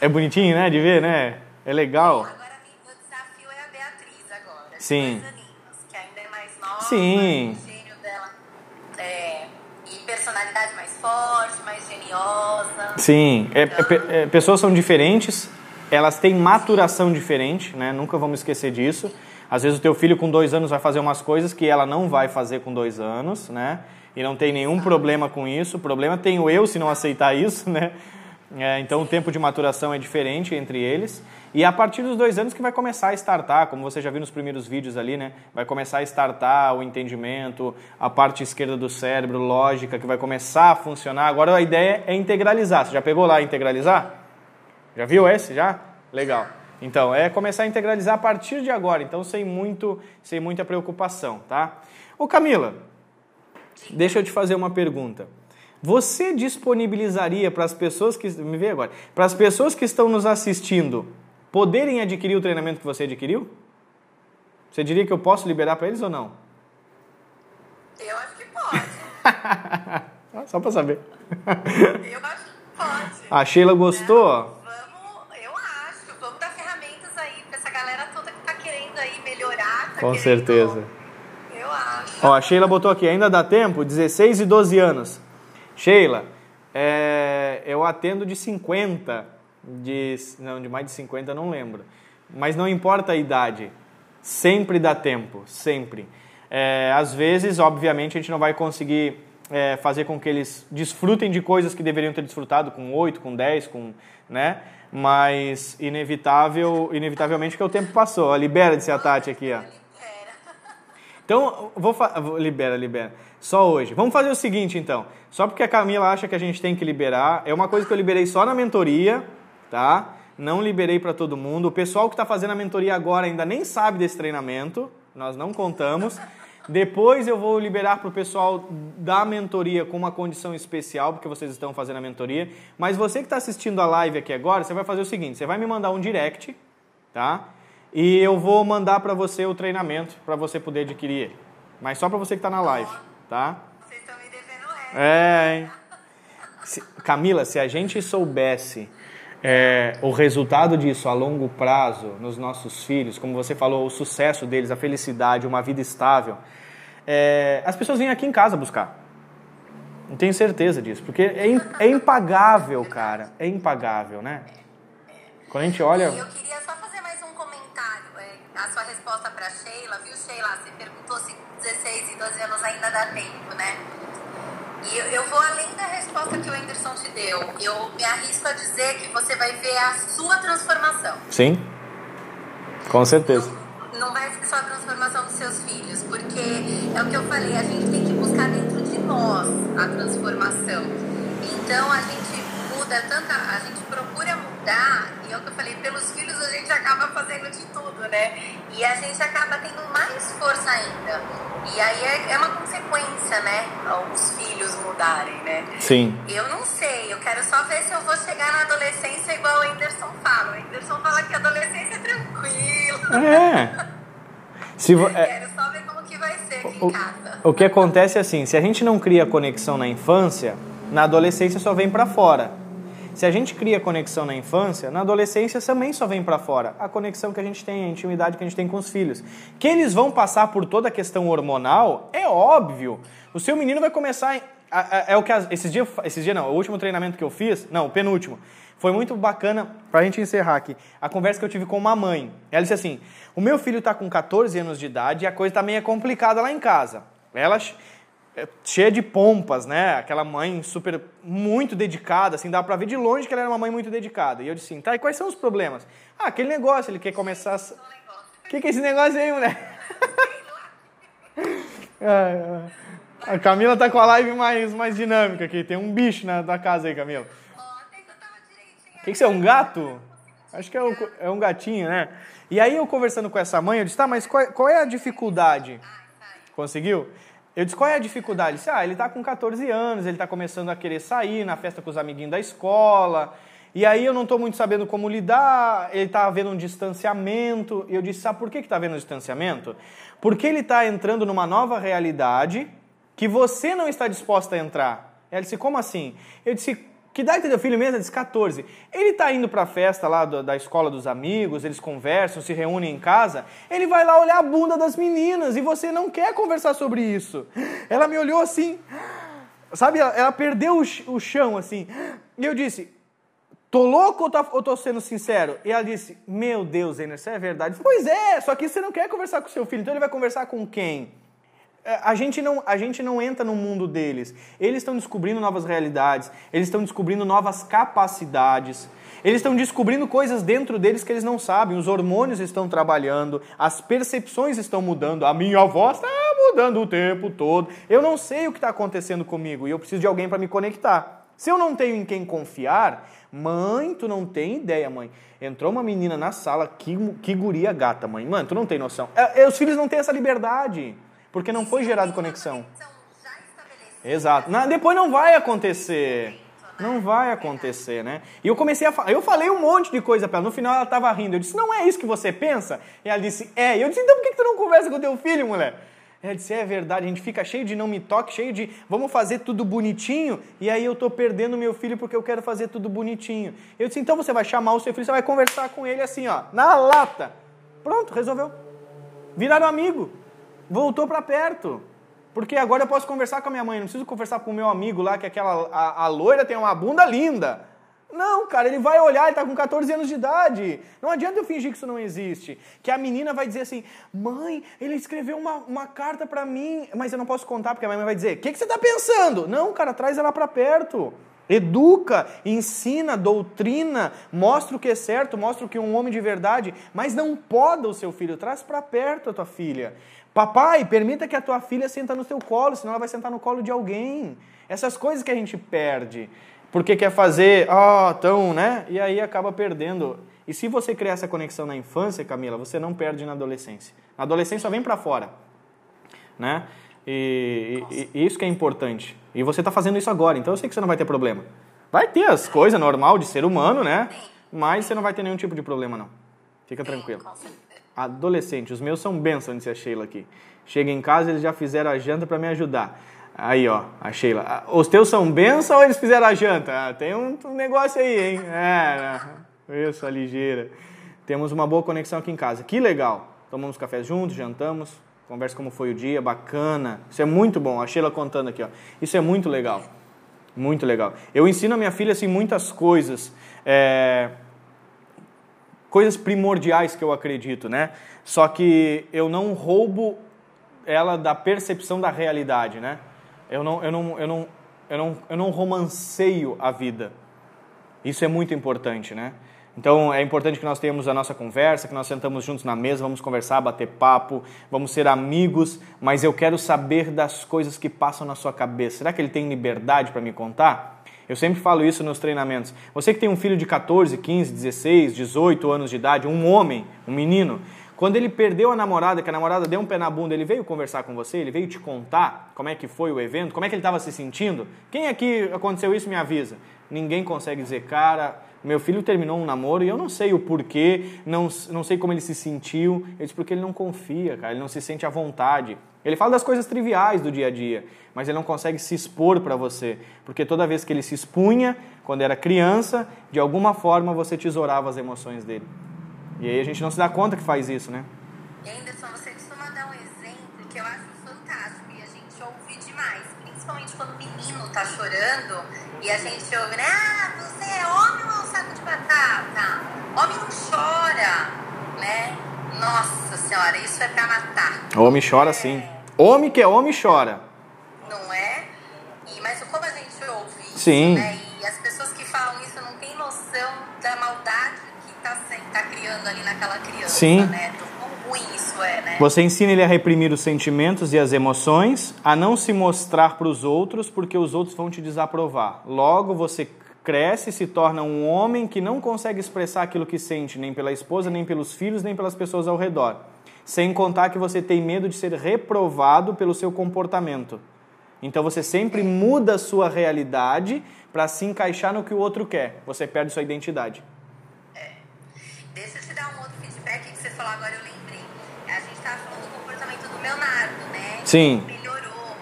é bonitinho, né? De ver, né? É legal. Agora o desafio é a Beatriz agora. Sim. aninhos, que ainda é mais nova. Sim. O gênio dela é, e personalidade mais forte, mais geniosa. Sim. É, é, pe- é, pessoas são diferentes, elas têm maturação diferente, né? Nunca vamos esquecer disso. Às vezes o teu filho com dois anos vai fazer umas coisas que ela não vai fazer com dois anos, né? E não tem nenhum problema com isso. O problema tenho eu se não aceitar isso, né? É, então o tempo de maturação é diferente entre eles. E a partir dos dois anos que vai começar a startar, como você já viu nos primeiros vídeos ali, né? Vai começar a startar o entendimento, a parte esquerda do cérebro, lógica, que vai começar a funcionar. Agora a ideia é integralizar. Você já pegou lá integralizar? Já viu esse? Já? Legal. Então, é começar a integralizar a partir de agora, então sem, muito, sem muita preocupação, tá? Ô Camila, deixa eu te fazer uma pergunta. Você disponibilizaria para as pessoas que. Me vê agora. Para as pessoas que estão nos assistindo poderem adquirir o treinamento que você adquiriu? Você diria que eu posso liberar para eles ou não? Eu acho que pode. Só para saber. Eu acho que pode. A Sheila gostou? Vamos, eu acho. Vamos dar ferramentas aí pra essa galera toda que tá querendo aí melhorar. Tá Com querendo- certeza. Eu acho. Ó, a Sheila botou aqui, ainda dá tempo? 16 e 12 anos. Sheila, é, eu atendo de 50, de, não, de mais de 50 eu não lembro. Mas não importa a idade, sempre dá tempo, sempre. É, às vezes, obviamente, a gente não vai conseguir é, fazer com que eles desfrutem de coisas que deveriam ter desfrutado com 8, com 10, com, né? Mas inevitável, inevitavelmente que o tempo passou. Ó, libera de ser a Tati aqui, ó. Libera. Então, vou libera, libera. Só hoje. Vamos fazer o seguinte, então. Só porque a Camila acha que a gente tem que liberar, é uma coisa que eu liberei só na mentoria, tá? Não liberei para todo mundo. O pessoal que está fazendo a mentoria agora ainda nem sabe desse treinamento. Nós não contamos. Depois eu vou liberar para o pessoal da mentoria com uma condição especial, porque vocês estão fazendo a mentoria. Mas você que está assistindo a live aqui agora, você vai fazer o seguinte: você vai me mandar um direct, tá? E eu vou mandar para você o treinamento para você poder adquirir. Mas só para você que está na live, tá? É, hein? Se- Camila, se a gente soubesse é, o resultado disso a longo prazo nos nossos filhos, como você falou, o sucesso deles, a felicidade, uma vida estável, é, as pessoas vêm aqui em casa buscar. Não tenho certeza disso, porque é, é impagável, cara. É impagável, né? Quando a gente olha. Eu queria só fazer mais um comentário. É, a sua resposta para Sheila, viu, Sheila? Você perguntou se com 16 e 12 anos ainda dá tempo, né? E eu, eu vou além da resposta que o Anderson te deu. Eu me arrisco a dizer que você vai ver a sua transformação. Sim, com certeza. Não, não vai ser só a transformação dos seus filhos, porque é o que eu falei, a gente tem que buscar dentro de nós a transformação. Então a gente muda tanta, a gente procura mudar, e é o que eu falei, pelos filhos a gente acaba fazendo de tudo, né? E a gente acaba tendo mais força ainda. E aí é, é uma consequência, né? Os filhos mudarem, né? Sim. Eu não sei, eu quero só ver se eu vou chegar na adolescência igual o Anderson fala. O Anderson fala que a adolescência é tranquila. É. Se vo... é. Quero só ver como que vai ser aqui o, em casa. O que acontece é assim, se a gente não cria conexão na infância, na adolescência só vem para fora. Se a gente cria conexão na infância, na adolescência também só vem para fora. A conexão que a gente tem, a intimidade que a gente tem com os filhos. Que eles vão passar por toda a questão hormonal, é óbvio. O seu menino vai começar. É o que esses dias, esses dias não, o último treinamento que eu fiz, não, o penúltimo, foi muito bacana pra gente encerrar aqui. A conversa que eu tive com uma mãe. Ela disse assim: "O meu filho tá com 14 anos de idade e a coisa tá meio complicada lá em casa". Ela cheia de pompas, né? Aquela mãe super, muito dedicada, assim, dá pra ver de longe que ela era uma mãe muito dedicada. E eu disse assim, tá, e quais são os problemas? Ah, aquele negócio, ele quer começar... O que, que é esse negócio aí, mulher? a Camila tá com a live mais, mais dinâmica aqui, tem um bicho na, na casa aí, Camila. O que, que você é, um gato? Acho que é um, é um gatinho, né? E aí eu conversando com essa mãe, eu disse, tá, mas qual, qual é a dificuldade? Conseguiu? Eu disse, qual é a dificuldade? Ele disse, ah, ele está com 14 anos, ele está começando a querer sair na festa com os amiguinhos da escola, e aí eu não estou muito sabendo como lidar, ele está havendo um distanciamento. E eu disse, sabe por que está havendo um distanciamento? Porque ele está entrando numa nova realidade que você não está disposta a entrar. Ela disse, como assim? Eu disse, que idade tem teu filho mesmo? Ele disse 14. Ele está indo para a festa lá do, da escola dos amigos, eles conversam, se reúnem em casa. Ele vai lá olhar a bunda das meninas e você não quer conversar sobre isso. Ela me olhou assim, sabe? Ela, ela perdeu o, o, chão assim. E eu disse: Tô louco ou tô, ou tô sendo sincero? E ela disse: Meu Deus, Enerson, é verdade. Pois é, só que você não quer conversar com seu filho, então ele vai conversar com quem? É, a gente, não, a gente não entra no mundo deles. Eles estão descobrindo novas realidades, eles estão descobrindo novas capacidades, eles estão descobrindo coisas dentro deles que eles não sabem. Os hormônios estão trabalhando, as percepções estão mudando, a minha voz está mudando o tempo todo. Eu não sei o que está acontecendo comigo e eu preciso de alguém para me conectar. Se eu não tenho em quem confiar, mãe, tu não tem ideia, mãe. Entrou uma menina na sala, que, que guria gata, mãe. Mano, tu não tem noção. É, é, os filhos não têm essa liberdade. Porque não foi gerado conexão. Exato. Não, depois não vai acontecer. Não vai acontecer, né? E eu comecei a falar. Eu falei um monte de coisa para ela. No final ela estava rindo. Eu disse, não é isso que você pensa? E ela disse, é. E eu disse, então por que tu não conversa com teu filho, mulher? Ela disse, é verdade, a gente fica cheio de não me toque, cheio de vamos fazer tudo bonitinho, e aí eu estou perdendo meu filho porque eu quero fazer tudo bonitinho. Eu disse, então você vai chamar o seu filho, você vai conversar com ele assim, ó, na lata. Pronto, resolveu. Viraram amigo voltou para perto. Porque agora eu posso conversar com a minha mãe, não preciso conversar com o meu amigo lá, que aquela a, a loira tem uma bunda linda. Não, cara, ele vai olhar, ele tá com 14 anos de idade. Não adianta eu fingir que isso não existe. Que a menina vai dizer assim: mãe, ele escreveu uma, uma carta para mim, mas eu não posso contar, porque a mãe vai dizer: o que, que você tá pensando? Não, cara, traz ela para perto. Educa, ensina, doutrina, mostra o que é certo, mostra o que é um homem de verdade, mas não poda o seu filho, traz para perto a tua filha. Papai, permita que a tua filha senta no teu colo, senão ela vai sentar no colo de alguém. Essas coisas que a gente perde, porque quer fazer, ah, oh, tão, né? E aí acaba perdendo. E se você criar essa conexão na infância, Camila, você não perde na adolescência. Na adolescência só vem para fora, né? E, e, e, isso que é importante. E você está fazendo isso agora, então eu sei que você não vai ter problema. Vai ter as coisas normal de ser humano, né? Mas você não vai ter nenhum tipo de problema, não. Fica tranquilo. Adolescente, os meus são bênçãos, disse a Sheila aqui. Chega em casa, eles já fizeram a janta para me ajudar. Aí, ó, a Sheila. Ah, os teus são bênçãos ou eles fizeram a janta? Ah, tem um, um, negócio aí, hein? É, isso, a ligeira. Temos uma boa conexão aqui em casa. Que legal. Tomamos café juntos, jantamos, conversa como foi o dia, bacana. Isso é muito bom. A Sheila contando aqui, ó. Isso é muito legal. Muito legal. Eu ensino a minha filha assim muitas coisas, é, coisas primordiais que eu acredito, né? Só que eu não roubo ela da percepção da realidade, né? Eu não, eu não, eu não, eu não, eu não romanceio a vida. Isso é muito importante, né? Então é importante que nós tenhamos a nossa conversa, que nós sentamos juntos na mesa, vamos conversar, bater papo, vamos ser amigos, mas eu quero saber das coisas que passam na sua cabeça. Será que ele tem liberdade para me contar? Eu sempre falo isso nos treinamentos. Você que tem um filho de 14, 15, 16, 18 anos de idade, um homem, um menino, quando ele perdeu a namorada, que a namorada deu um pé na bunda, ele veio conversar com você, ele veio te contar como é que foi o evento, como é que ele estava se sentindo. Quem aqui aconteceu isso me avisa. Ninguém consegue dizer, cara, meu filho terminou um namoro e eu não sei o porquê, não, não sei como ele se sentiu. Ele disse porque ele não confia, cara, ele não se sente à vontade. Ele fala das coisas triviais do dia a dia, mas ele não consegue se expor para você, porque toda vez que ele se expunha, quando era criança, de alguma forma você tesourava as emoções dele. E aí a gente não se dá conta que faz isso, né? Anderson, você costuma dar um exemplo que eu acho fantástico e a gente ouve demais, principalmente quando o menino tá chorando e a gente ouve, né? Ah, você é homem ou é um saco de batata? Homem não chora, né? Nossa senhora, isso é pra matar. Homem chora sim. Homem que é homem chora. Não é? E, mas como a gente ouve isso, sim. né? E as pessoas que falam isso não têm noção da maldade que tá, tá criando ali naquela criança, sim. né? ruim isso é, né? Você ensina ele a reprimir os sentimentos e as emoções, a não se mostrar para os outros, porque os outros vão te desaprovar. Logo, você cresce e se torna um homem que não consegue expressar aquilo que sente, nem pela esposa, nem pelos filhos, nem pelas pessoas ao redor. Sem contar que você tem medo de ser reprovado pelo seu comportamento. Então você sempre muda a sua realidade para se encaixar no que o outro quer. Você perde sua identidade. É. Deixa eu te dar um outro feedback que você falou agora, eu Leonardo, né? Sim. Melhorou.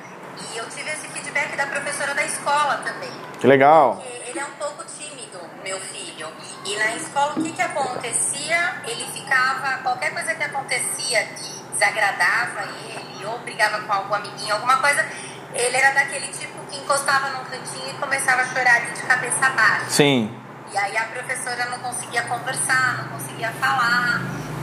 E eu tive esse feedback da professora da escola também. Que legal. Porque ele é um pouco tímido, meu filho. E na escola o que que acontecia? Ele ficava, qualquer coisa que acontecia que desagradava ele, ou brigava com algum amiguinho, alguma coisa, ele era daquele tipo que encostava num cantinho e começava a chorar de cabeça baixa. Sim. E aí a professora não conseguia conversar, não conseguia falar.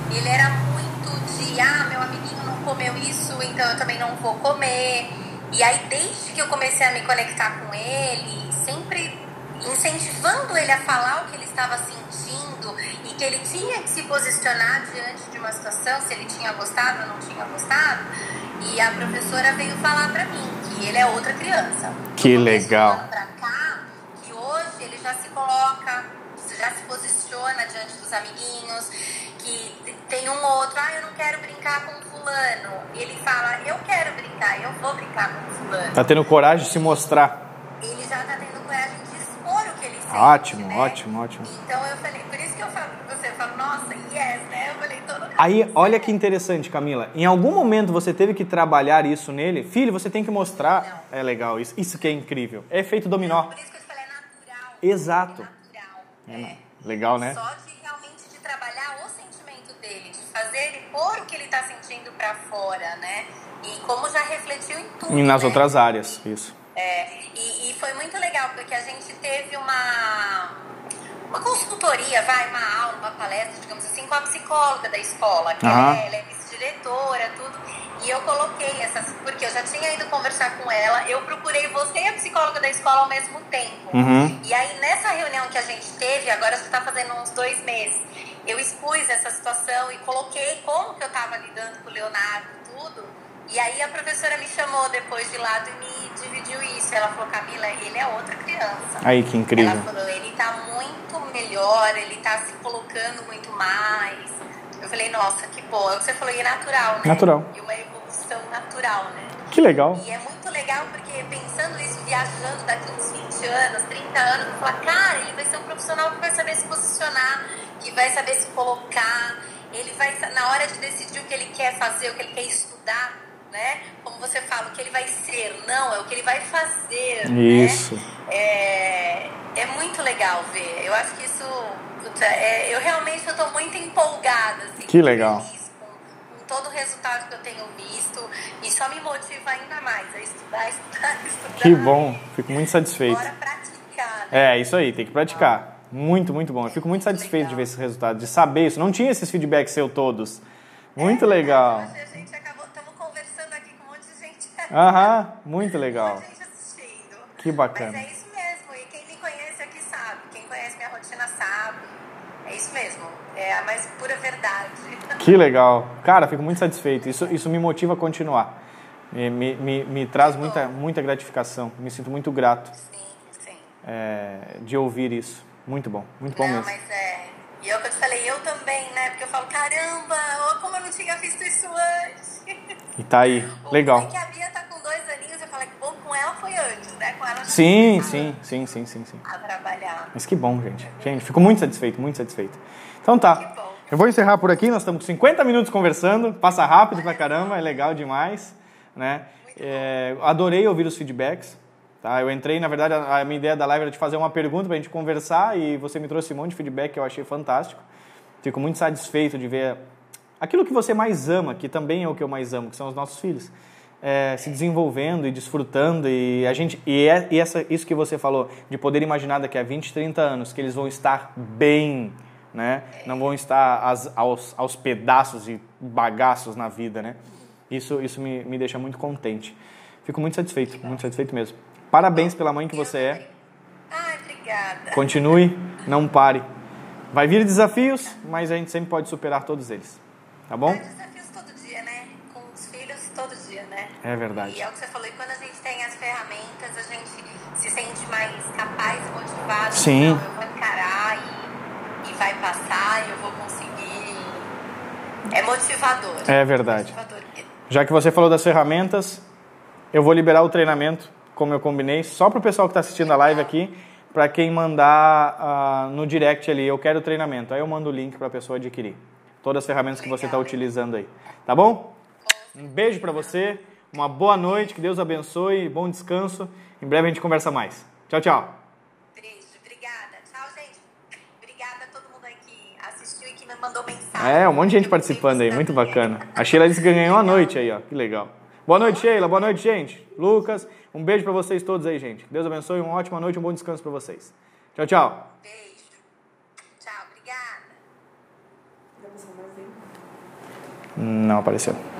Ele era muito de, ah, meu amiguinho não comeu isso, então eu também não vou comer. E aí, desde que eu comecei a me conectar com ele, sempre incentivando ele a falar o que ele estava sentindo e que ele tinha que se posicionar diante de uma situação, se ele tinha gostado ou não tinha gostado. E a professora veio falar para mim que ele é outra criança. Que legal. Pra cá, que hoje ele já se coloca, já se posiciona diante dos amiguinhos, que tem um outro, ah, eu não quero brincar com fulano. Ele fala, eu quero brincar, eu vou brincar com fulano. Tá tendo coragem de se mostrar. Ele já tá tendo Ótimo, né? ótimo, ótimo. Então eu falei, por isso que eu falo pra você, eu falo, nossa, yes, né? Eu falei, todo Aí, olha que interessante, Camila. Em algum momento você teve que trabalhar isso nele? Filho, você tem que mostrar. Não. É legal, isso, isso que é incrível. É efeito dominó. Não, por isso que eu te falei, é natural. Exato. É natural. É. é. Legal, né? Só de realmente de trabalhar o sentimento dele, de fazer ele pôr o que ele está sentindo para fora, né? E como já refletiu em tudo. E nas né? outras áreas, isso. É, e, e, foi muito legal, porque a gente teve uma, uma consultoria, vai, uma aula, uma palestra, digamos assim, com a psicóloga da escola, que uhum. é, ela é vice-diretora, tudo. E eu coloquei essas, porque eu já tinha ido conversar com ela, eu procurei você e a psicóloga da escola ao mesmo tempo. Uhum. E aí, nessa reunião que a gente teve, agora você está fazendo uns dois meses, eu expus essa situação e coloquei como que eu estava lidando com o Leonardo, tudo. E aí a professora me chamou depois de lado e me dividiu isso. Ela falou, Camila, ele é outra criança. Aí, que incrível. Ela falou, ele está muito melhor, ele está se colocando muito mais. Eu falei, nossa, que bom. É o que você falou, e é natural, né? Natural. E uma evolução natural, né? Que legal. E é muito legal porque pensando isso, viajando daqui uns 20 anos, 30 anos, eu falar, cara, ele vai ser um profissional que vai saber se posicionar, que vai saber se colocar, ele vai, na hora de decidir o que ele quer fazer, o que ele quer estudar, né? Como você fala, o que ele vai ser, não, é o que ele vai fazer. Né? Isso. Né? É, é muito legal ver. Eu acho que isso. Puta, é, eu realmente estou muito empolgada. Assim, que legal. Com, com todo o resultado que eu tenho visto. E só me motiva ainda mais a estudar, estudar, estudar. Que bom, fico muito satisfeito. Bora praticar. Né? É, isso aí, tem que praticar. Muito, muito bom. Eu fico muito satisfeito de ver esse resultado, de saber isso. Não tinha esses feedbacks seu todos. Muito É, legal. Aham, muito legal. gente assistindo. Que bacana. Mas é isso mesmo, e quem me conhece aqui sabe, quem conhece minha rotina sabe. É isso mesmo, é a mais pura verdade. Que legal. Cara, fico muito satisfeito. Isso, isso me motiva a continuar. Me, me, me, me traz muita, muita gratificação. Me sinto muito grato Sim, sim. é, de ouvir isso. Muito bom, muito bom Não, mesmo. mas é. E é o que eu te falei, eu também, né? Porque eu falo, caramba, como eu não tinha visto isso antes. E tá aí, legal. Porque a Bia tá com dois aninhos, eu falei que bom, com ela foi antes, né? Com ela já Sim, sim, sim, sim, sim, sim. A trabalhar. Mas que bom, gente. Gente, fico muito satisfeito, muito satisfeito. Então tá. Que bom. Eu vou encerrar por aqui, nós estamos com 50 minutos conversando, passa rápido pra caramba, é legal demais, né? É, adorei ouvir os feedbacks, tá? Eu entrei, na verdade, a minha ideia da live era de fazer uma pergunta pra gente conversar e você me trouxe um monte de feedback que eu achei fantástico. Fico muito satisfeito de ver aquilo que você mais ama, que também é o que eu mais amo, que são os nossos filhos, é, se desenvolvendo e desfrutando e a gente e, é, e essa, isso que você falou de poder imaginar daqui a 20, 30 anos que eles vão estar bem, né? Não vão estar as, aos, aos pedaços e bagaços na vida, né? Isso isso me, me deixa muito contente. Fico muito satisfeito, muito satisfeito mesmo. Parabéns pela mãe que você é. Ai, obrigada. Continue, não pare. Vai vir desafios, mas a gente sempre pode superar todos eles. Tá bom? É desafios todo dia, né? Com os filhos todo dia, né? É verdade. E é o que você falou, e quando a gente tem as ferramentas, a gente se sente mais capaz e motivado. Sim. Não, eu vou encarar e, e vai passar, e eu vou conseguir. É motivador. É verdade. Motivador. Já que você falou das ferramentas, eu vou liberar o treinamento, como eu combinei, só para o pessoal que está assistindo a live aqui, para quem mandar ah, no direct ali, eu quero o treinamento. Aí eu mando o link para a pessoa adquirir. Todas as ferramentas que você está utilizando aí. Tá bom? Um beijo para você, uma boa noite, que Deus abençoe, bom descanso. Em breve a gente conversa mais. Tchau, tchau. Beijo, obrigada. Tchau, gente. Obrigada a todo mundo aí que assistiu e que me mandou mensagem. É, um monte de gente participando aí, muito bacana. A Sheila disse que ganhou a noite aí, ó. Que legal. Boa noite, Sheila. Boa noite, gente. Lucas, um beijo pra vocês todos aí, gente. Deus abençoe, uma ótima noite, um bom descanso pra vocês. Tchau, tchau. Beijo. Tchau, obrigada. Não apareceu.